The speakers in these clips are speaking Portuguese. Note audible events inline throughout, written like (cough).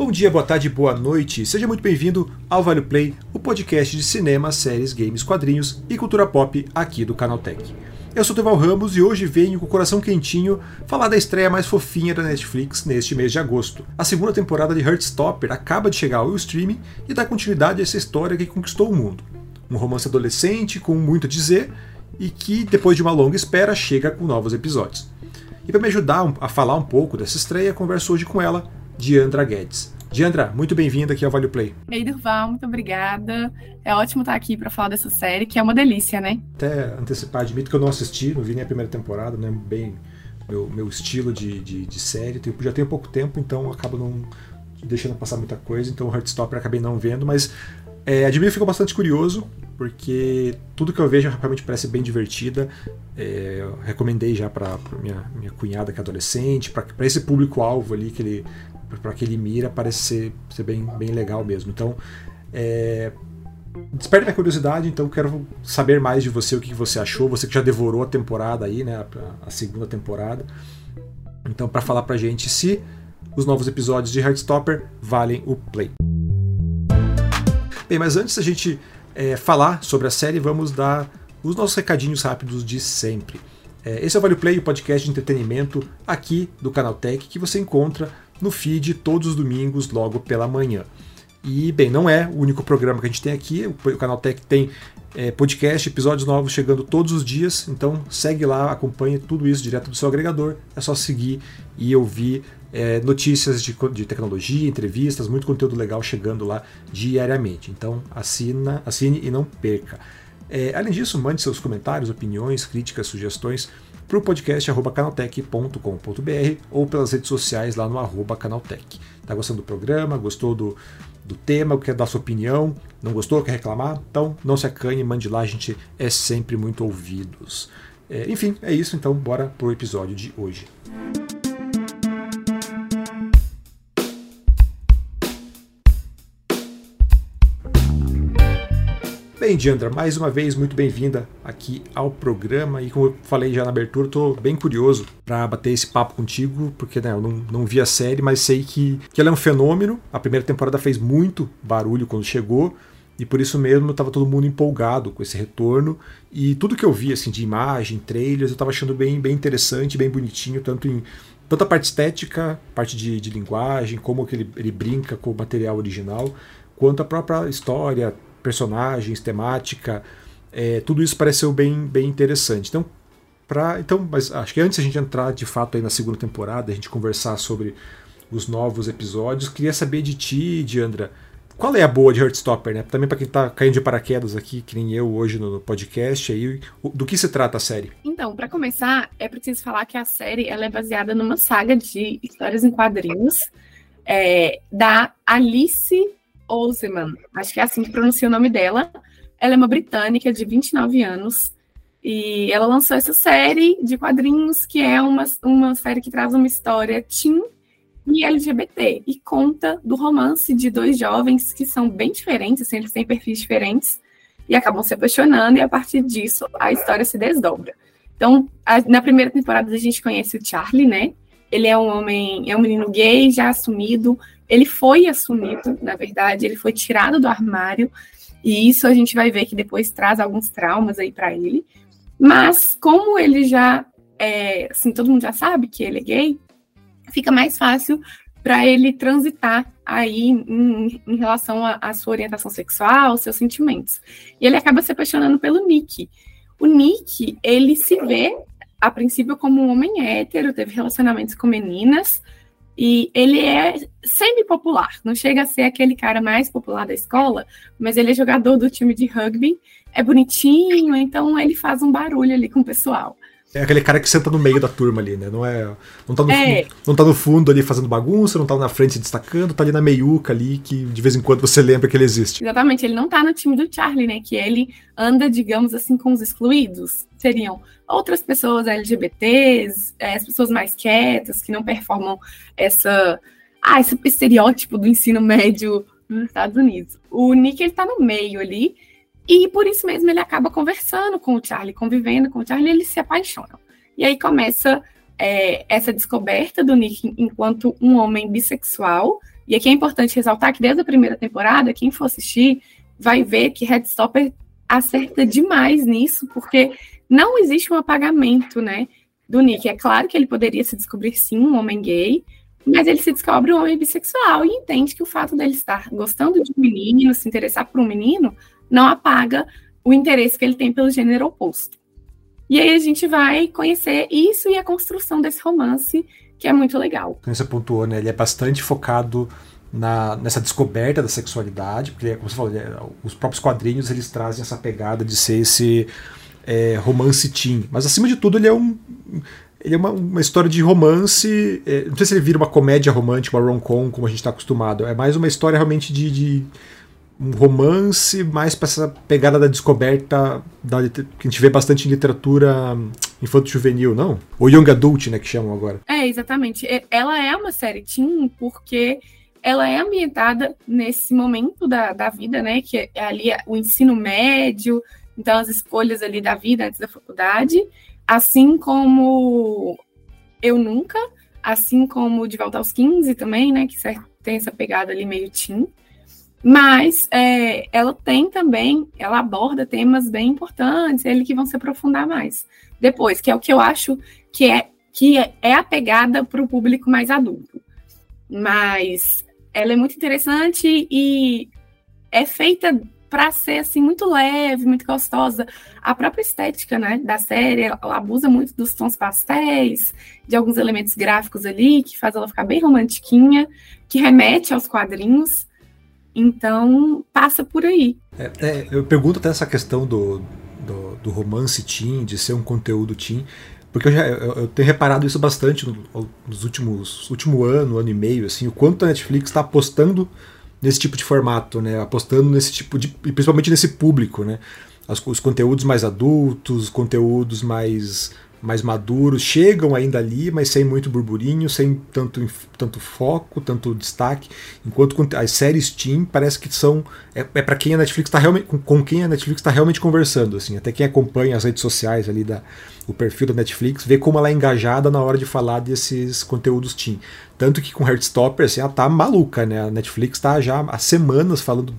Bom dia, boa tarde, boa noite. Seja muito bem-vindo ao Vale Play, o podcast de cinema, séries, games, quadrinhos e cultura pop aqui do Canaltech. Eu sou Teval Ramos e hoje venho com o coração quentinho falar da estreia mais fofinha da Netflix neste mês de agosto. A segunda temporada de Heartstopper acaba de chegar ao streaming e dá continuidade a essa história que conquistou o mundo. Um romance adolescente com muito a dizer e que, depois de uma longa espera, chega com novos episódios. E para me ajudar a falar um pouco dessa estreia, converso hoje com ela, Diandra Guedes. Diandra, muito bem-vinda aqui ao Vale Play. Ei, Durval, muito obrigada. É ótimo estar aqui para falar dessa série, que é uma delícia, né? Até antecipar, admito que eu não assisti, não vi nem a primeira temporada, né? Bem meu, meu estilo de, de, de série. Já tenho pouco tempo, então acabo não deixando passar muita coisa. Então o Heartstopper acabei não vendo, mas é, admiro que ficou bastante curioso, porque tudo que eu vejo realmente parece bem divertida. É, recomendei já para minha, minha cunhada que é adolescente, para esse público-alvo ali que ele para que ele mira parece ser, ser bem, bem legal mesmo. Então, é, desperte minha curiosidade, então quero saber mais de você, o que você achou, você que já devorou a temporada aí, né, a, a segunda temporada. Então, para falar pra gente se os novos episódios de Heartstopper valem o play. Bem, mas antes da gente é, falar sobre a série, vamos dar os nossos recadinhos rápidos de sempre. É, esse é o Vale Play, o podcast de entretenimento aqui do Canal Tech, que você encontra no feed todos os domingos, logo pela manhã. E, bem, não é o único programa que a gente tem aqui, o Canal Tech tem é, podcast, episódios novos chegando todos os dias, então segue lá, acompanhe tudo isso direto do seu agregador, é só seguir e ouvir é, notícias de, de, tecnologia, entrevistas, muito conteúdo legal chegando lá diariamente. Então assina, assine e não perca. É, além disso, mande seus comentários, opiniões, críticas, sugestões para o podcast canaltech.com.br ou pelas redes sociais lá no arroba canaltech. Está gostando do programa? Gostou do, do tema? Quer dar sua opinião? Não gostou? Quer reclamar? Então não se acanhe, mande lá, a gente é sempre muito ouvidos. É, enfim, é isso, então bora pro episódio de hoje. Bem, Diandra, mais uma vez muito bem-vinda aqui ao programa. E como eu falei já na abertura, estou bem curioso para bater esse papo contigo, porque né, eu não, não vi a série, mas sei que, que ela é um fenômeno. A primeira temporada fez muito barulho quando chegou. E por isso mesmo estava todo mundo empolgado com esse retorno. E tudo que eu vi assim, de imagem, trailers, eu estava achando bem, bem interessante, bem bonitinho, tanto em tanto a parte estética, parte de, de linguagem, como que ele, ele brinca com o material original, quanto a própria história, personagens, temática, é, tudo isso pareceu bem, bem interessante. Então, pra, então, mas acho que antes a gente entrar de fato aí na segunda temporada, a gente conversar sobre os novos episódios, queria saber de ti, Diandra, qual é a boa de Heartstopper, né? Também para quem está caindo de paraquedas aqui, que nem eu hoje no podcast, aí, do que se trata a série? Então, para começar, é preciso falar que a série ela é baseada numa saga de histórias em quadrinhos é, da Alice Oseman, acho que é assim que pronuncia o nome dela. Ela é uma britânica de 29 anos e ela lançou essa série de quadrinhos que é uma, uma série que traz uma história teen e LGBT e conta do romance de dois jovens que são bem diferentes, assim, eles têm perfis diferentes e acabam se apaixonando e a partir disso a história se desdobra. Então, a, na primeira temporada a gente conhece o Charlie, né? Ele é um homem, é um menino gay já assumido, ele foi assumido, na verdade, ele foi tirado do armário, e isso a gente vai ver que depois traz alguns traumas aí para ele. Mas como ele já é, assim, todo mundo já sabe que ele é gay, fica mais fácil para ele transitar aí em, em relação à sua orientação sexual, seus sentimentos. E ele acaba se apaixonando pelo Nick. O Nick, ele se vê a princípio como um homem hétero, teve relacionamentos com meninas, e ele é semi-popular, não chega a ser aquele cara mais popular da escola, mas ele é jogador do time de rugby, é bonitinho, então ele faz um barulho ali com o pessoal. É aquele cara que senta no meio da turma ali, né? Não é. Não tá no, é. não tá no fundo ali fazendo bagunça, não tá na frente destacando, tá ali na meiuca ali, que de vez em quando você lembra que ele existe. Exatamente, ele não tá no time do Charlie, né? Que ele anda, digamos assim, com os excluídos. Seriam outras pessoas LGBTs, é, as pessoas mais quietas, que não performam essa. Ah, esse estereótipo do ensino médio nos Estados Unidos. O Nick, ele tá no meio ali e por isso mesmo ele acaba conversando com o Charlie, convivendo com o Charlie, eles se apaixonam. E aí começa é, essa descoberta do Nick enquanto um homem bissexual E aqui é importante ressaltar que desde a primeira temporada, quem for assistir vai ver que Headstopper acerta demais nisso, porque não existe um apagamento, né, do Nick. É claro que ele poderia se descobrir sim um homem gay, mas ele se descobre um homem bissexual e entende que o fato dele estar gostando de um menino, se interessar por um menino, não apaga o interesse que ele tem pelo gênero oposto. E aí a gente vai conhecer isso e a construção desse romance, que é muito legal. Como você pontuou, né? Ele é bastante focado na, nessa descoberta da sexualidade, porque, como você falou, é, os próprios quadrinhos eles trazem essa pegada de ser esse é, romance teen. Mas acima de tudo, ele é um. Ele é uma, uma história de romance. É, não sei se ele vira uma comédia romântica, uma rom-com, como a gente está acostumado. É mais uma história realmente de, de um romance, mais para essa pegada da descoberta da, que a gente vê bastante em literatura infanto-juvenil, não? Ou young adult, né, que chamam agora. É, exatamente. Ela é uma série teen porque ela é ambientada nesse momento da, da vida, né, que é ali o ensino médio, então as escolhas ali da vida antes da faculdade, assim como Eu Nunca, assim como De Volta aos 15 também, né, que tem essa pegada ali meio teen. Mas é, ela tem também, ela aborda temas bem importantes, ele que vão se aprofundar mais depois, que é o que eu acho que é que é a pegada para o público mais adulto. Mas ela é muito interessante e é feita para ser assim muito leve, muito gostosa. A própria estética, né, da série, ela abusa muito dos tons pastéis, de alguns elementos gráficos ali que faz ela ficar bem romantiquinha, que remete aos quadrinhos. Então, passa por aí. É, é, eu pergunto até essa questão do, do, do, romance teen, de ser um conteúdo teen, porque eu, já, eu, eu tenho reparado isso bastante no, nos últimos último ano, ano e meio, assim, o quanto a Netflix está apostando nesse tipo de formato, né? Apostando nesse tipo de. principalmente nesse público, né? Os conteúdos mais adultos, conteúdos mais mais maduros chegam ainda ali, mas sem muito burburinho, sem tanto, tanto foco, tanto destaque. Enquanto as séries Team parece que são é, é para quem a Netflix está realmente com, quem a Netflix está realmente conversando, assim. Até quem acompanha as redes sociais ali da o perfil da Netflix vê como ela é engajada na hora de falar desses conteúdos Team. Tanto que com Heartstopper, assim, ela tá maluca, né? A Netflix está já há semanas falando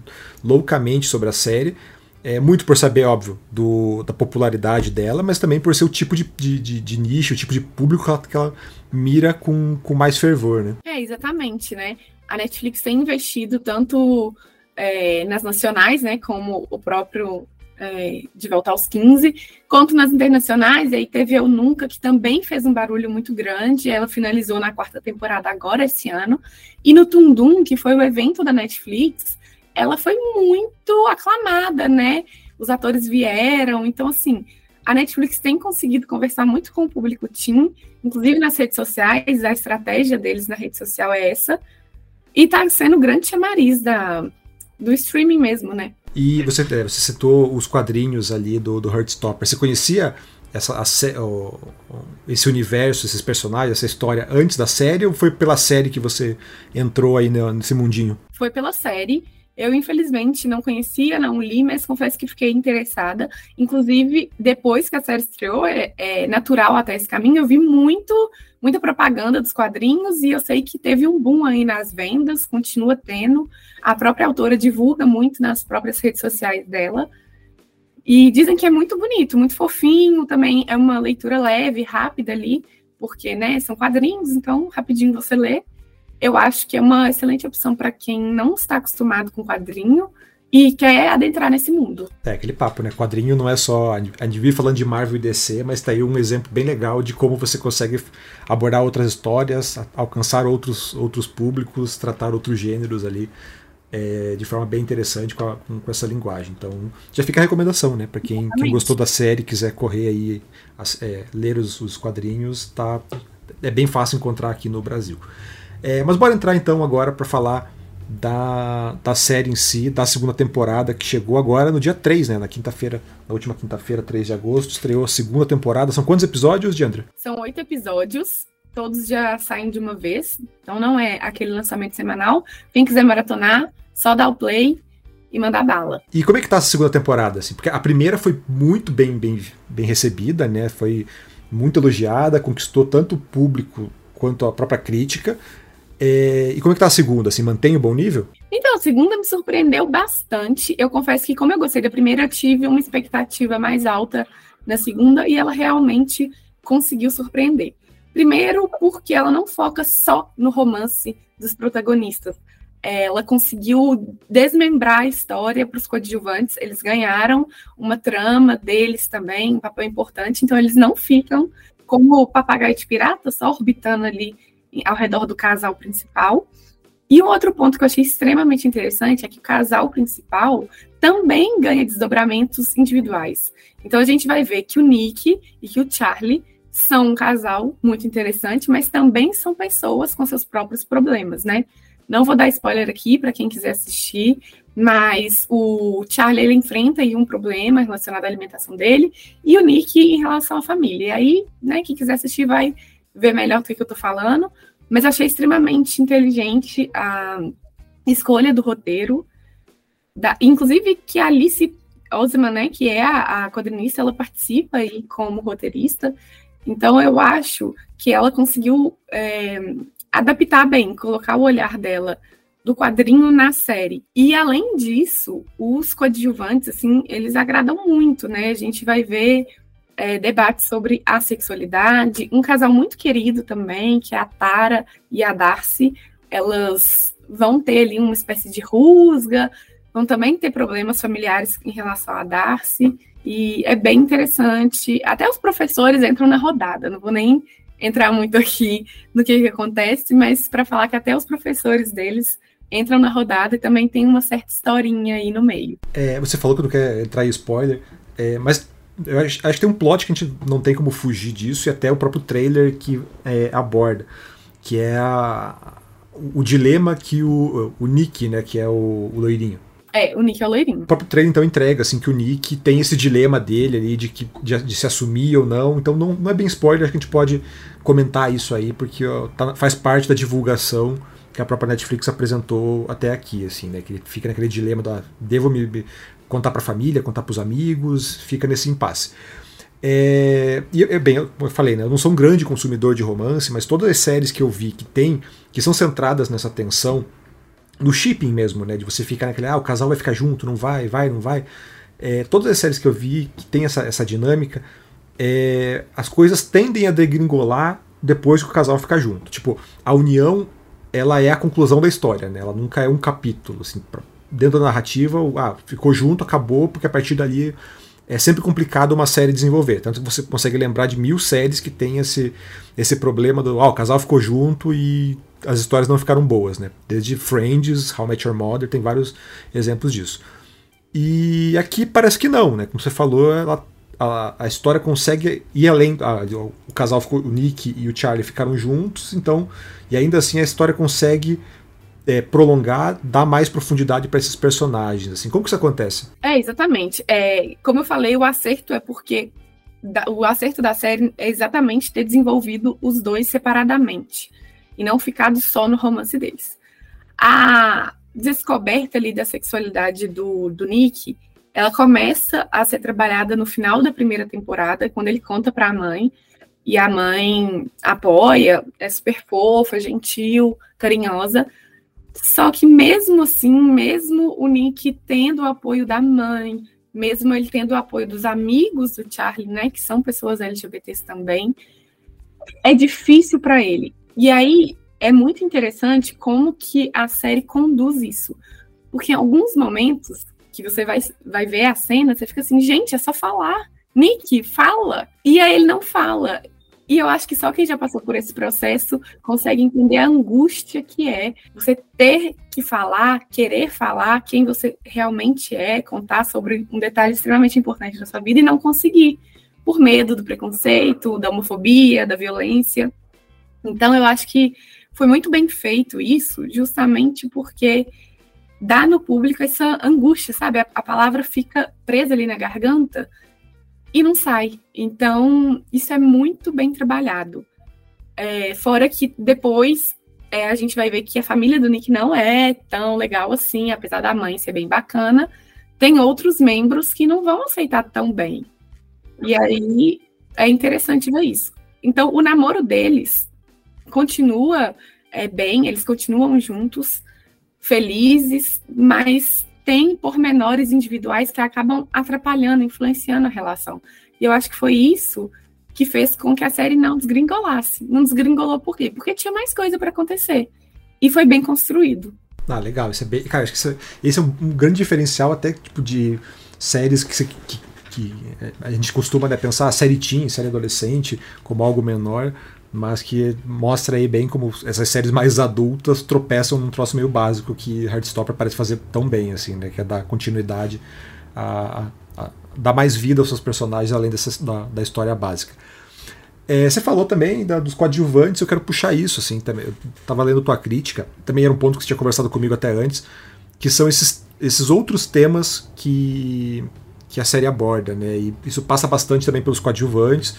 loucamente sobre a série é, muito por saber, óbvio, do, da popularidade dela, mas também por ser o tipo de, de, de, de nicho, o tipo de público que ela, que ela, mira com, com mais fervor, né? É, exatamente, né? A Netflix tem investido tanto é, nas nacionais, né, como o próprio é, De Volta aos 15, quanto nas internacionais, e aí teve Eu Nunca, que também fez um barulho muito grande, ela finalizou na quarta temporada agora, esse ano, e no Tundum, que foi o evento da Netflix, ela foi muito aclamada, né? Os atores vieram, então assim, a Netflix tem conseguido conversar muito com o público teen, inclusive nas redes sociais, a estratégia deles na rede social é essa, e tá sendo grande chamariz da, do streaming mesmo, né? E você, é, você citou os quadrinhos ali do, do Heartstopper. Você conhecia essa, a, o, esse universo, esses personagens, essa história antes da série ou foi pela série que você entrou aí nesse mundinho? Foi pela série. Eu, infelizmente, não conhecia, não li, mas confesso que fiquei interessada. Inclusive, depois que a série estreou, é, é, natural até esse caminho, eu vi muito, muita propaganda dos quadrinhos e eu sei que teve um boom aí nas vendas, continua tendo. A própria autora divulga muito nas próprias redes sociais dela. E dizem que é muito bonito, muito fofinho, também é uma leitura leve, rápida ali, porque né, são quadrinhos, então rapidinho você lê eu acho que é uma excelente opção para quem não está acostumado com quadrinho e quer adentrar nesse mundo. É aquele papo, né? Quadrinho não é só. A gente vive falando de Marvel e DC, mas tá aí um exemplo bem legal de como você consegue abordar outras histórias, alcançar outros, outros públicos, tratar outros gêneros ali. É, de forma bem interessante com, a, com, essa linguagem. Então, já fica a recomendação, né? Para quem, quem, gostou da série, quiser correr aí, é, ler os, os quadrinhos, tá, é bem fácil encontrar aqui no Brasil. É, mas bora entrar então agora para falar da, da série em si, da segunda temporada, que chegou agora no dia 3, né? Na quinta-feira, na última quinta-feira, 3 de agosto, estreou a segunda temporada. São quantos episódios, Diandra? São oito episódios. Todos já saem de uma vez, então não é aquele lançamento semanal. Quem quiser maratonar, só dá o play e mandar bala. E como é que tá a segunda temporada? Assim? Porque a primeira foi muito bem, bem, bem recebida, né? Foi muito elogiada, conquistou tanto o público quanto a própria crítica. É, e como é que tá a segunda? Assim, mantém o bom nível? Então, a segunda me surpreendeu bastante. Eu confesso que, como eu gostei da primeira, eu tive uma expectativa mais alta na segunda e ela realmente conseguiu surpreender. Primeiro, porque ela não foca só no romance dos protagonistas. Ela conseguiu desmembrar a história para os coadjuvantes. Eles ganharam uma trama deles também, um papel importante. Então, eles não ficam como papagaio de pirata, só orbitando ali ao redor do casal principal. E um outro ponto que eu achei extremamente interessante é que o casal principal também ganha desdobramentos individuais. Então a gente vai ver que o Nick e que o Charlie são um casal muito interessante, mas também são pessoas com seus próprios problemas, né? Não vou dar spoiler aqui para quem quiser assistir, mas o Charlie ele enfrenta aí um problema relacionado à alimentação dele e o Nick em relação à família. E aí, né, quem quiser assistir vai ver melhor do que eu estou falando, mas achei extremamente inteligente a escolha do roteiro, da, inclusive que a Alice Osman, né, que é a, a quadrinista, ela participa aí como roteirista, então eu acho que ela conseguiu é, adaptar bem, colocar o olhar dela do quadrinho na série. E além disso, os coadjuvantes, assim, eles agradam muito, né? A gente vai ver é, debates sobre a sexualidade, um casal muito querido também, que é a Tara e a Darcy, elas vão ter ali uma espécie de rusga, vão também ter problemas familiares em relação a Darcy. E é bem interessante. Até os professores entram na rodada. Não vou nem entrar muito aqui no que, que acontece, mas para falar que até os professores deles entram na rodada e também tem uma certa historinha aí no meio. É, você falou que não quer entrar em spoiler, é, mas eu acho, acho, que tem um plot que a gente não tem como fugir disso, e até o próprio trailer que é, aborda, que é a, o dilema que o, o Nick, né, que é o, o loirinho, é, o Nick é o loirinho. O próprio trailer então entrega assim que o Nick tem esse dilema dele ali de, que, de, de se assumir ou não. Então não, não, é bem spoiler, acho que a gente pode comentar isso aí, porque ó, tá, faz parte da divulgação que a própria Netflix apresentou até aqui, assim, né? Que ele fica naquele dilema da devo me, me contar para a família, contar para os amigos, fica nesse impasse. É, e é bem, eu falei, né, eu não sou um grande consumidor de romance, mas todas as séries que eu vi que tem, que são centradas nessa tensão no shipping mesmo, né? De você ficar naquele, ah, o casal vai ficar junto, não vai, vai, não vai. É, todas as séries que eu vi que tem essa, essa dinâmica, é, as coisas tendem a degringolar depois que o casal ficar junto. Tipo, a união, ela é a conclusão da história, né? Ela nunca é um capítulo, assim, pra, dentro da narrativa, ah, ficou junto, acabou, porque a partir dali é sempre complicado uma série desenvolver. Tanto que você consegue lembrar de mil séries que tem esse, esse problema do, ah, o casal ficou junto e as histórias não ficaram boas, né? Desde Friends, How I Met Your Mother, tem vários exemplos disso. E aqui parece que não, né? Como você falou, ela, a, a história consegue ir além. A, o casal ficou, o Nick e o Charlie ficaram juntos, então, e ainda assim a história consegue é, prolongar, dar mais profundidade para esses personagens. Assim, como que isso acontece? É exatamente. É, como eu falei, o acerto é porque da, o acerto da série é exatamente ter desenvolvido os dois separadamente e não ficado só no romance deles. A descoberta ali da sexualidade do, do Nick, ela começa a ser trabalhada no final da primeira temporada, quando ele conta para a mãe, e a mãe apoia, é super fofa, gentil, carinhosa. Só que mesmo assim, mesmo o Nick tendo o apoio da mãe, mesmo ele tendo o apoio dos amigos do Charlie, né, que são pessoas LGBTs também, é difícil para ele. E aí é muito interessante como que a série conduz isso. Porque em alguns momentos que você vai, vai ver a cena, você fica assim, gente, é só falar. Nick, fala. E aí ele não fala. E eu acho que só quem já passou por esse processo consegue entender a angústia que é você ter que falar, querer falar quem você realmente é, contar sobre um detalhe extremamente importante da sua vida e não conseguir, por medo do preconceito, da homofobia, da violência. Então, eu acho que foi muito bem feito isso, justamente porque dá no público essa angústia, sabe? A, a palavra fica presa ali na garganta e não sai. Então, isso é muito bem trabalhado. É, fora que depois é, a gente vai ver que a família do Nick não é tão legal assim, apesar da mãe ser bem bacana. Tem outros membros que não vão aceitar tão bem. E aí é interessante ver isso. Então, o namoro deles continua é, bem, eles continuam juntos, felizes, mas tem pormenores individuais que acabam atrapalhando, influenciando a relação. E eu acho que foi isso que fez com que a série não desgringolasse. Não desgringolou por quê? Porque tinha mais coisa para acontecer. E foi bem construído. Ah, legal. Isso é bem, cara, acho que isso, é, esse é um, grande diferencial até tipo de séries que, que, que é, a gente costuma né, pensar série teen, série adolescente, como algo menor, mas que mostra aí bem como essas séries mais adultas tropeçam num troço meio básico que Heartstopper parece fazer tão bem, assim, né? Que é dar continuidade, a, a, a dar mais vida aos seus personagens além dessa, da, da história básica. É, você falou também da, dos coadjuvantes, eu quero puxar isso, assim, também. Eu tava lendo tua crítica, também era um ponto que você tinha conversado comigo até antes, que são esses, esses outros temas que, que a série aborda, né? E isso passa bastante também pelos coadjuvantes,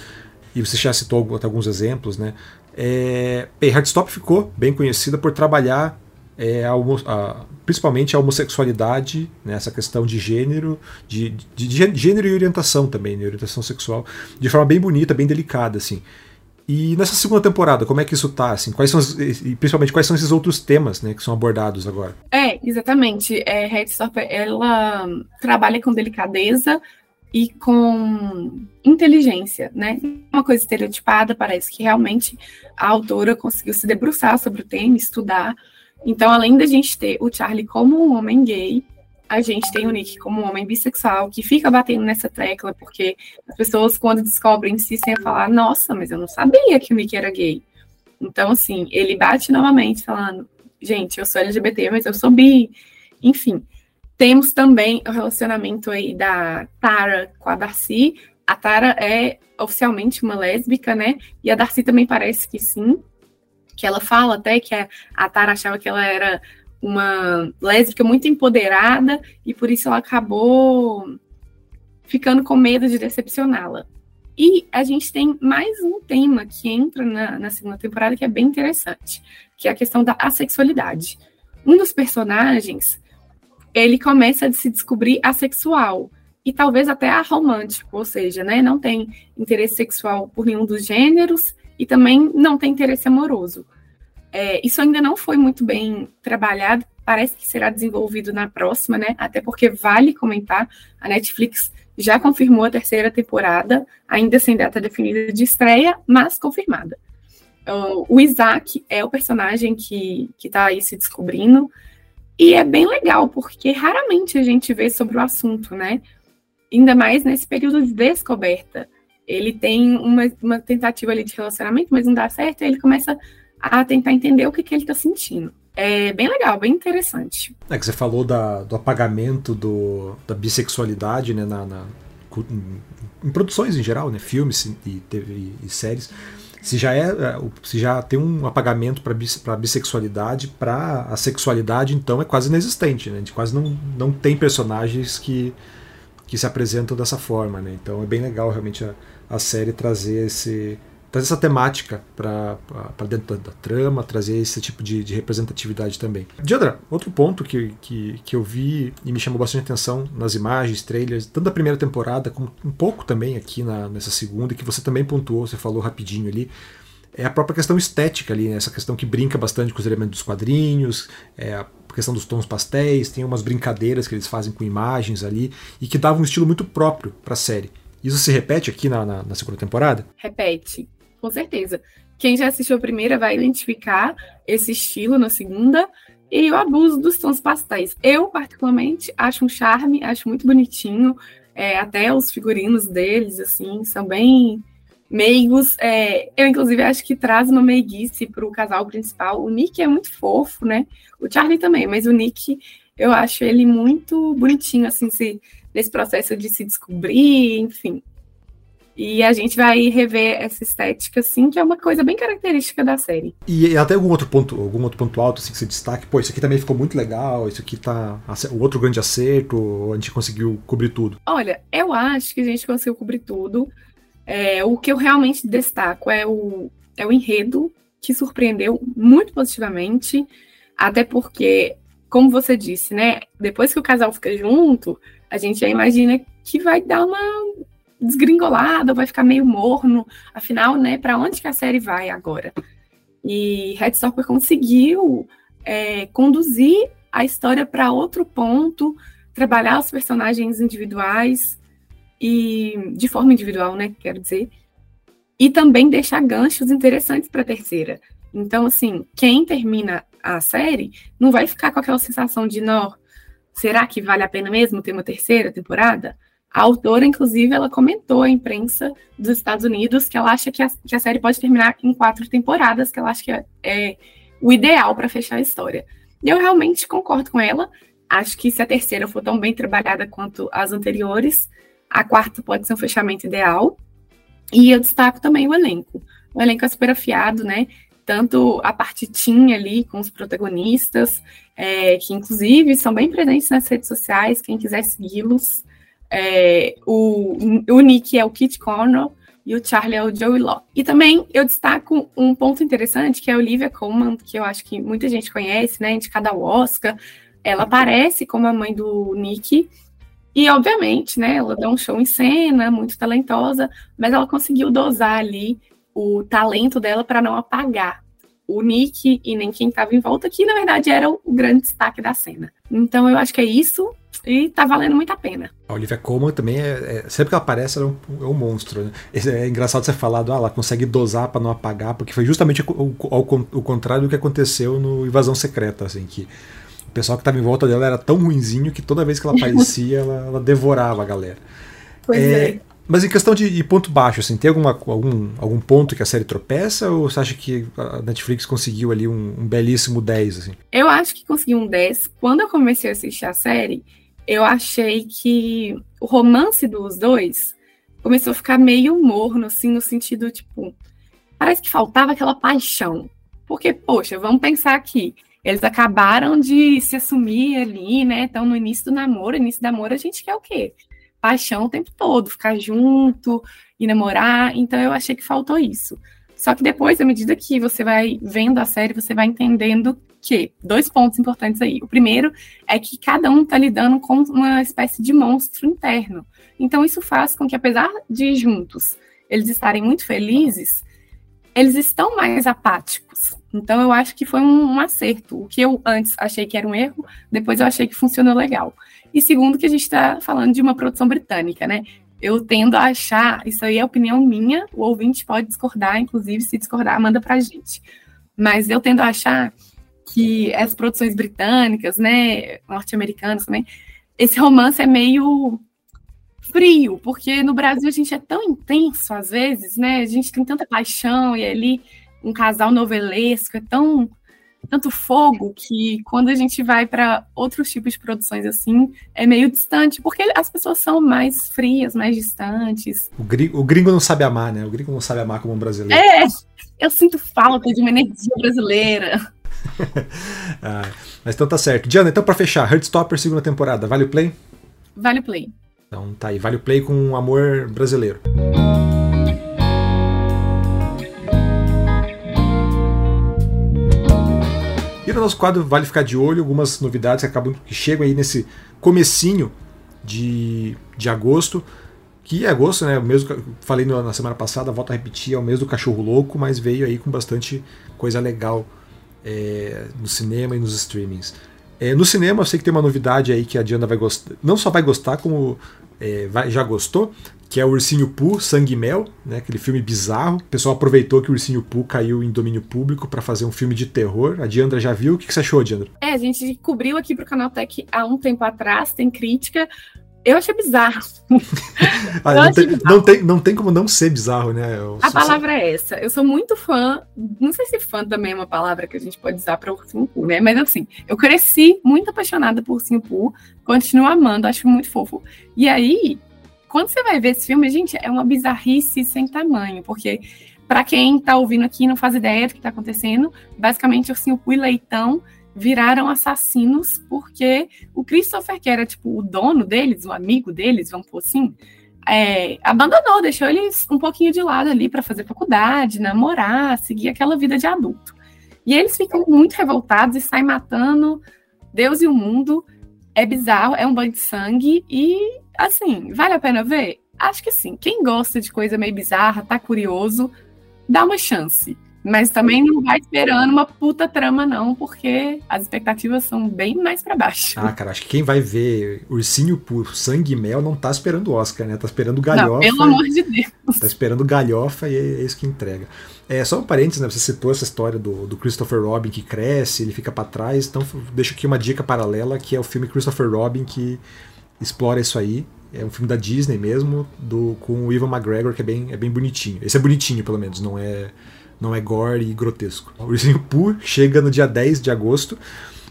e você já citou alguns exemplos, né? É, Hardstop ficou bem conhecida por trabalhar é, a, a, principalmente a homossexualidade, né, essa questão de gênero, de, de, de, gênero e orientação também, né, orientação sexual, de forma bem bonita, bem delicada, assim. E nessa segunda temporada, como é que isso tá? Assim, quais são e principalmente quais são esses outros temas né, que são abordados agora? É, exatamente. É, Headstopper, ela trabalha com delicadeza, e com inteligência, né? Uma coisa estereotipada, parece que realmente a autora conseguiu se debruçar sobre o tema, estudar. Então, além da gente ter o Charlie como um homem gay, a gente tem o Nick como um homem bissexual, que fica batendo nessa tecla, porque as pessoas, quando descobrem, insistem a falar: Nossa, mas eu não sabia que o Nick era gay. Então, assim, ele bate novamente, falando: Gente, eu sou LGBT, mas eu sou bi. Enfim, temos também o relacionamento aí da Tara com a Darcy. A Tara é oficialmente uma lésbica, né? E a Darcy também parece que sim. Que ela fala até que a Tara achava que ela era uma lésbica muito empoderada e por isso ela acabou ficando com medo de decepcioná-la. E a gente tem mais um tema que entra na, na, segunda temporada que é bem interessante, que é a questão da assexualidade. Um dos personagens ele começa a se descobrir assexual e talvez até aromântico, ou seja, né, não tem interesse sexual por nenhum dos gêneros e também não tem interesse amoroso. É, isso ainda não foi muito bem trabalhado, parece que será desenvolvido na próxima, né? Até porque vale comentar, a Netflix já confirmou a terceira temporada, ainda sem data definida de estreia, mas confirmada. O Isaac é o personagem que está aí se descobrindo. E é bem legal, porque raramente a gente vê sobre o assunto, né? Ainda mais nesse período de descoberta. Ele tem uma, uma tentativa ali de relacionamento, mas não dá certo, e ele começa a tentar entender o que, que ele está sentindo. É bem legal, bem interessante. É que você falou da, do apagamento do, da bissexualidade né, na, na em, em, produções em geral, né, filmes e, TV, e séries se já é, é se já tem um apagamento para bis, bissexualidade, para a sexualidade então é quase inexistente, né? A gente quase não, não tem personagens que, que se apresentam dessa forma, né? Então é bem legal realmente a, a série trazer esse trazer essa temática para dentro da, da, trama, trazer esse tipo de, de representatividade também. Diandra, outro ponto que, que, que eu vi e me chamou bastante atenção nas imagens, trailers, tanto da primeira temporada como um pouco também aqui na, nessa segunda, que você também pontuou, você falou rapidinho ali, é a própria questão estética ali, né? essa questão que brinca bastante com os elementos dos quadrinhos, é a questão dos tons pastéis, tem umas brincadeiras que eles fazem com imagens ali e que davam um estilo muito próprio para a série. Isso se repete aqui na, na, na segunda temporada? Repete com certeza. Quem já assistiu a primeira vai identificar esse estilo na segunda e o abuso dos tons pastéis. Eu, particularmente, acho um charme, acho muito bonitinho. É, até os figurinos deles, assim, são bem meigos. É, eu, inclusive, acho que traz uma meiguice para o casal principal. O Nick é muito fofo, né? O Charlie também, mas o Nick, eu acho ele muito bonitinho, assim, se, nesse processo de se descobrir, enfim. E a gente vai rever essa estética, assim, que é uma coisa bem característica da série. E até algum outro ponto, algum outro ponto alto assim, que você destaque, pô, isso aqui também ficou muito legal, isso aqui tá. O outro grande acerto, a gente conseguiu cobrir tudo. Olha, eu acho que a gente conseguiu cobrir tudo. É, o que eu realmente destaco é o, é o enredo, que surpreendeu muito positivamente, até porque, como você disse, né? Depois que o casal fica junto, a gente já imagina que vai dar uma desgringolado, vai ficar meio morno. Afinal, né, para onde que a série vai agora? E Headstopper conseguiu é, conduzir a história para outro ponto, trabalhar os personagens individuais e de forma individual, né? Quero dizer, e também deixar ganchos interessantes para a terceira. Então, assim, quem termina a série não vai ficar com aquela sensação de, não, será que vale a pena mesmo ter uma terceira temporada? A autora, inclusive, ela comentou à imprensa dos Estados Unidos que ela acha que a, que a série pode terminar em quatro temporadas, que ela acha que é, é o ideal para fechar a história. E eu realmente concordo com ela. Acho que se a terceira for tão bem trabalhada quanto as anteriores, a quarta pode ser um fechamento ideal. E eu destaco também o elenco. O elenco é super afiado, né? Tanto a parte tinha ali com os protagonistas, é, que inclusive são bem presentes nas redes sociais, quem quiser segui-los. É, o, o Nick é o Kit Connell e o Charlie é o Joey Locke. E também eu destaco um ponto interessante, que é a Olivia Colman, que eu acho que muita gente conhece, né, indicada ao Oscar. Ela aparece como a mãe do Nick, e, obviamente, né, ela dá um show em cena, muito talentosa, mas ela conseguiu dosar ali o talento dela para não apagar o Nick e nem quem estava em volta, que na verdade era o grande destaque da cena. Então eu acho que é isso e tá valendo muito a pena. A Olivia Colman também é, é sempre que ela aparece ela é um, é um monstro. Né? É engraçado você falar, ah, ela consegue dosar para não apagar, porque foi justamente o, o, o, contrário do que aconteceu no Invasão Secreta, assim que o pessoal que estava em volta dela era tão ruinzinho que toda vez que ela aparecia, (laughs) ela, ela, devorava a galera. Pois é, é. Mas em questão de, de, ponto baixo, assim, tem alguma, algum, algum ponto que a série tropeça ou você acha que a Netflix conseguiu ali um, um belíssimo 10? Assim? Eu acho que conseguiu um 10. Quando eu comecei a assistir a série, eu achei que o romance dos dois começou a ficar meio morno, assim, no sentido, tipo, parece que faltava aquela paixão. Porque, poxa, vamos pensar aqui eles acabaram de se assumir ali, né? Então, no início do namoro, início do namoro, a gente quer o quê? Paixão o tempo todo, ficar junto e namorar. Então, eu achei que faltou isso. Só que depois, à medida que você vai vendo a série, você vai entendendo que dois pontos importantes aí. O primeiro é que cada um tá lidando com uma espécie de monstro interno. Então, isso faz com que, apesar de juntos eles estarem muito felizes, eles estão mais apáticos. Então eu acho que foi um, um, acerto. O que eu antes achei que era um erro, depois eu achei que funcionou legal. E segundo, que a gente está falando de uma produção britânica, né? Eu tendo a achar, isso aí é opinião minha, o ouvinte pode discordar, inclusive, se discordar, manda pra gente. Mas eu tendo a achar que as produções britânicas, né, norte-americanas também, esse romance é meio frio, porque no Brasil a gente é tão intenso às vezes, né? A gente tem tanta paixão e ali um casal novelesco é tão tanto fogo que quando a gente vai para outros tipos de produções assim, é meio distante, porque as pessoas são mais frias, mais distantes. O gringo, o gringo não sabe amar, né? O gringo não sabe amar como um brasileiro. É, eu sinto falta de uma energia brasileira. (laughs) ah, mas então tá certo. Diana, então para fechar, Heartstopper segunda temporada, vale o play? Vale o play. Então tá aí, vale o play com um amor brasileiro. E no nosso quadro vale ficar de olho, algumas novidades que acabam que chegam aí nesse comecinho de, de agosto, que é agosto, né? Mesmo falei na semana passada, volto a repetir, é o mês do cachorro louco, mas veio aí com bastante coisa legal é, no cinema e nos streamings. É, no cinema, eu sei que tem uma novidade aí que a Diana vai gostar. Não só vai gostar, como é, vai, já gostou, que é o Ursinho Pooh, Sangue e Mel, né, aquele filme bizarro. O pessoal aproveitou que o Ursinho Pooh caiu em domínio público para fazer um filme de terror. A Diandra já viu? O que, que você achou, Diandra? É, a gente cobriu aqui pro Canal Tech há um tempo atrás, tem crítica. Eu achei bizarro. (laughs) ah, não, tem, bizarro. Não, tem, não tem como não ser bizarro, né? Eu a palavra é essa. Eu sou muito fã. Não sei se fã também é uma palavra que a gente pode usar para Ursinho Pooh, né? Mas assim, eu cresci muito apaixonada por Ursinho Pooh. Continuo amando, acho muito fofo. E aí, quando você vai ver esse filme, gente, é uma bizarrice sem tamanho, porque para quem está ouvindo aqui não faz ideia do que está acontecendo, basicamente Ursinho Pooh e Leitão viraram assassinos porque o Christopher, que era tipo o dono deles, o amigo deles, vamos por assim, é, abandonou, deixou eles um pouquinho de lado ali para fazer faculdade, namorar, seguir aquela vida de adulto. E eles ficam muito revoltados e saem matando Deus e o mundo. É bizarro, é um banho de sangue e, assim, vale a pena ver? Acho que sim. Quem gosta de coisa meio bizarra, tá curioso, dá uma chance. Mas também não vai esperando uma puta trama, não, porque as expectativas são bem mais para baixo. Ah, cara, acho que quem vai ver Ursinho por Sangue e Mel não tá esperando o Oscar, né? Tá esperando galhofa. Não, pelo amor de Deus. Tá esperando galhofa e é isso que entrega. É, só um parênteses, né? Você citou essa história do, do Christopher Robin que cresce, ele fica para trás. Então, deixo aqui uma dica paralela, que é o filme Christopher Robin, que explora isso aí. É um filme da Disney mesmo, do, com o Ivan McGregor, que é bem, é bem bonitinho. Esse é bonitinho, pelo menos, não é não é gore e grotesco. O Ursinho Pooh chega no dia 10 de agosto,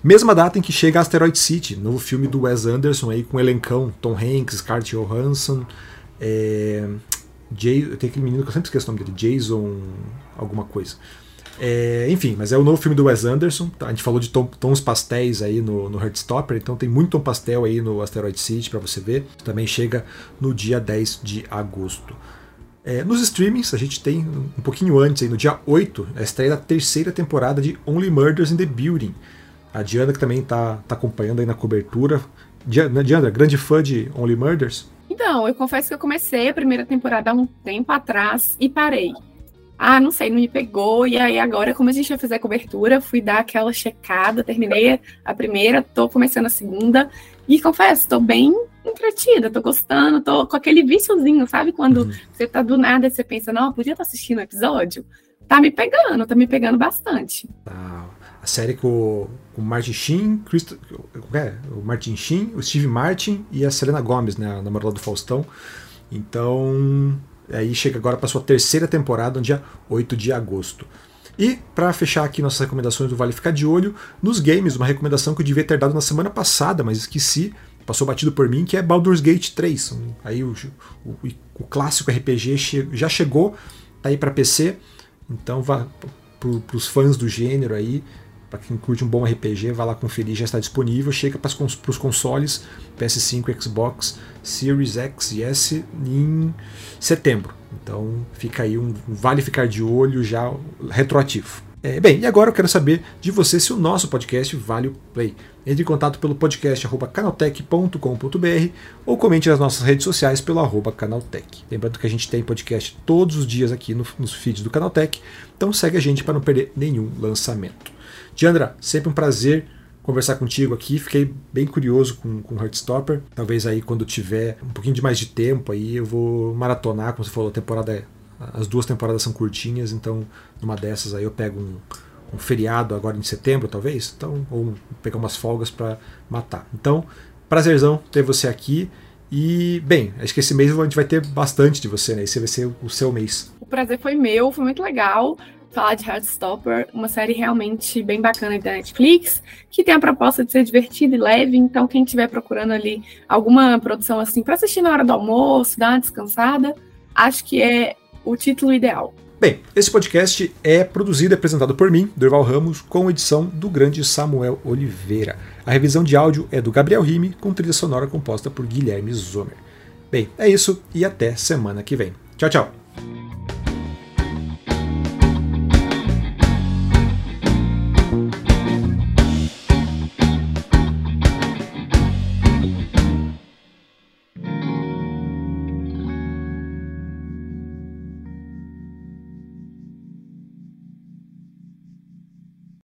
mesma data em que chega Asteroid City, novo filme do Wes Anderson aí com elencão, Tom Hanks, Scarlett Johansson, é, Jay, tem aquele menino que eu sempre esqueço o nome dele, Jason alguma coisa. É, enfim, mas é o novo filme do Wes Anderson. Tá? A gente falou de tom, tons pastéis aí no, no Heartstopper, então tem muito tom pastel aí no Asteroid City para você ver. Também chega no dia 10 de agosto. É, nos streamings, a gente tem um pouquinho antes, aí, no dia 8, a estreia da terceira temporada de Only Murders in the Building. A Diana, que também está tá acompanhando aí na cobertura. Diana, Diana, grande fã de Only Murders? Então, eu confesso que eu comecei a primeira temporada há um tempo atrás e parei. Ah, não sei, não me pegou. E aí, agora, como a gente ia fazer a cobertura, fui dar aquela checada, terminei a primeira, tô começando a segunda. E confesso, tô bem entretida, tô gostando, tô com aquele viciozinho, sabe? Quando uhum. você tá do nada e você pensa, não, podia estar tá assistindo o episódio. Tá me pegando, tá me pegando bastante. Ah, a série com, com o Martin Sheen, Christo, é, o Martin Sheen, o Steve Martin e a Selena Gomez, né, a namorada do Faustão. Então, aí chega agora para sua terceira temporada, no dia 8 de agosto. E para fechar aqui nossas recomendações do Vale Ficar de Olho, nos games, uma recomendação que eu devia ter dado na semana passada, mas esqueci, passou batido por mim, que é Baldur's Gate 3. Aí o, o, o clássico RPG já chegou, tá aí para PC, então vá para os fãs do gênero aí, para quem curte um bom RPG, vai lá conferir, já está disponível, chega para os consoles PS5, Xbox, Series X e S em setembro. Então fica aí um vale ficar de olho já retroativo. É, bem, e agora eu quero saber de você se o nosso podcast vale o play. Entre em contato pelo podcast canaltech.com.br ou comente nas nossas redes sociais pelo arroba canaltech. Lembrando que a gente tem podcast todos os dias aqui no, nos feeds do Canaltech, então segue a gente para não perder nenhum lançamento. Diandra, sempre um prazer conversar contigo aqui. Fiquei bem curioso com, com Heartstopper. Talvez aí quando tiver um pouquinho de mais de tempo aí eu vou maratonar, como você falou, temporada as duas temporadas são curtinhas, então numa dessas aí eu pego um, um feriado agora em setembro, talvez, então ou pegar umas folgas para matar. Então, prazerzão ter você aqui. E, bem, acho que esse mês a gente vai ter bastante de você, né? Esse vai ser o seu mês. O prazer foi meu, foi muito legal falar de Heartstopper, uma série realmente bem bacana da Netflix, que tem a proposta de ser divertida e leve, então quem estiver procurando ali alguma produção assim para assistir na hora do almoço, dar uma descansada, acho que é o título ideal. Bem, esse podcast é produzido e apresentado por mim, Durval Ramos, com edição do grande Samuel Oliveira. A revisão de áudio é do Gabriel Rime, com trilha sonora composta por Guilherme Zomer. Bem, é isso e até semana que vem. Tchau, tchau!